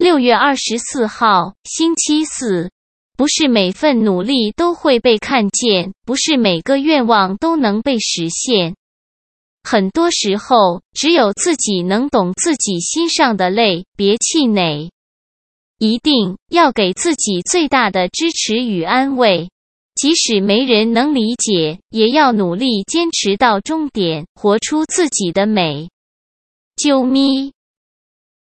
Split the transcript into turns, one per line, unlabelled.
六月二十四号星期四。不是每份努力都会被看见不是每个愿望都能被实现。很多时候只有自己能懂自己心上的累别气馁。一定要给自己最大的支持与安慰即使没人能理解也要努力坚持到终点活出自己的美。啾咪！